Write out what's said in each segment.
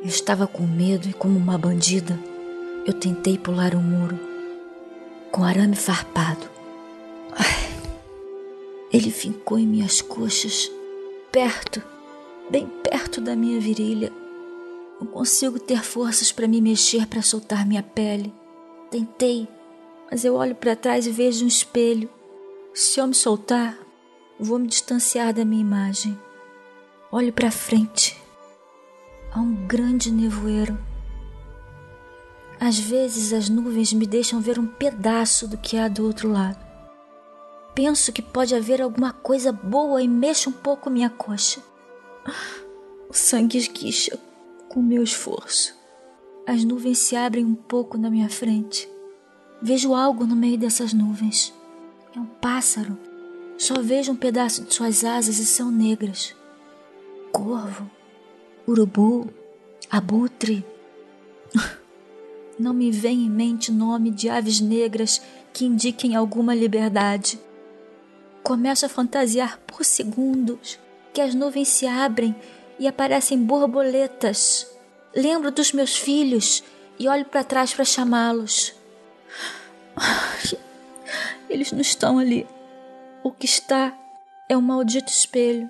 Eu estava com medo e, como uma bandida, eu tentei pular o muro com arame farpado. Ai, ele fincou em minhas coxas, perto, bem perto da minha virilha. Não consigo ter forças para me mexer para soltar minha pele. Tentei, mas eu olho para trás e vejo um espelho. Se eu me soltar, vou me distanciar da minha imagem. Olho para frente. Há um grande nevoeiro. Às vezes as nuvens me deixam ver um pedaço do que há do outro lado. Penso que pode haver alguma coisa boa e mexo um pouco minha coxa. O sangue esguicha com meu esforço. As nuvens se abrem um pouco na minha frente. Vejo algo no meio dessas nuvens. É um pássaro. Só vejo um pedaço de suas asas e são negras. Corvo, urubu, abutre. Não me vem em mente nome de aves negras que indiquem alguma liberdade. Começo a fantasiar por segundos que as nuvens se abrem e aparecem borboletas. Lembro dos meus filhos e olho para trás para chamá-los. Eles não estão ali. O que está é um maldito espelho.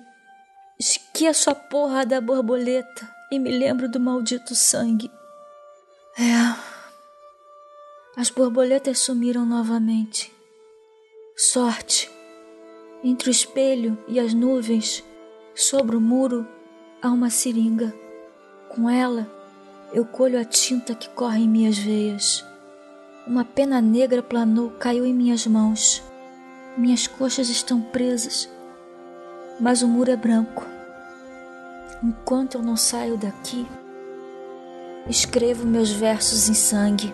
Esqueço a porra da borboleta e me lembro do maldito sangue. É. As borboletas sumiram novamente. Sorte. Entre o espelho e as nuvens, sobre o muro, há uma seringa. Com ela, eu colho a tinta que corre em minhas veias. Uma pena negra planou, caiu em minhas mãos. Minhas coxas estão presas, mas o muro é branco. Enquanto eu não saio daqui, escrevo meus versos em sangue.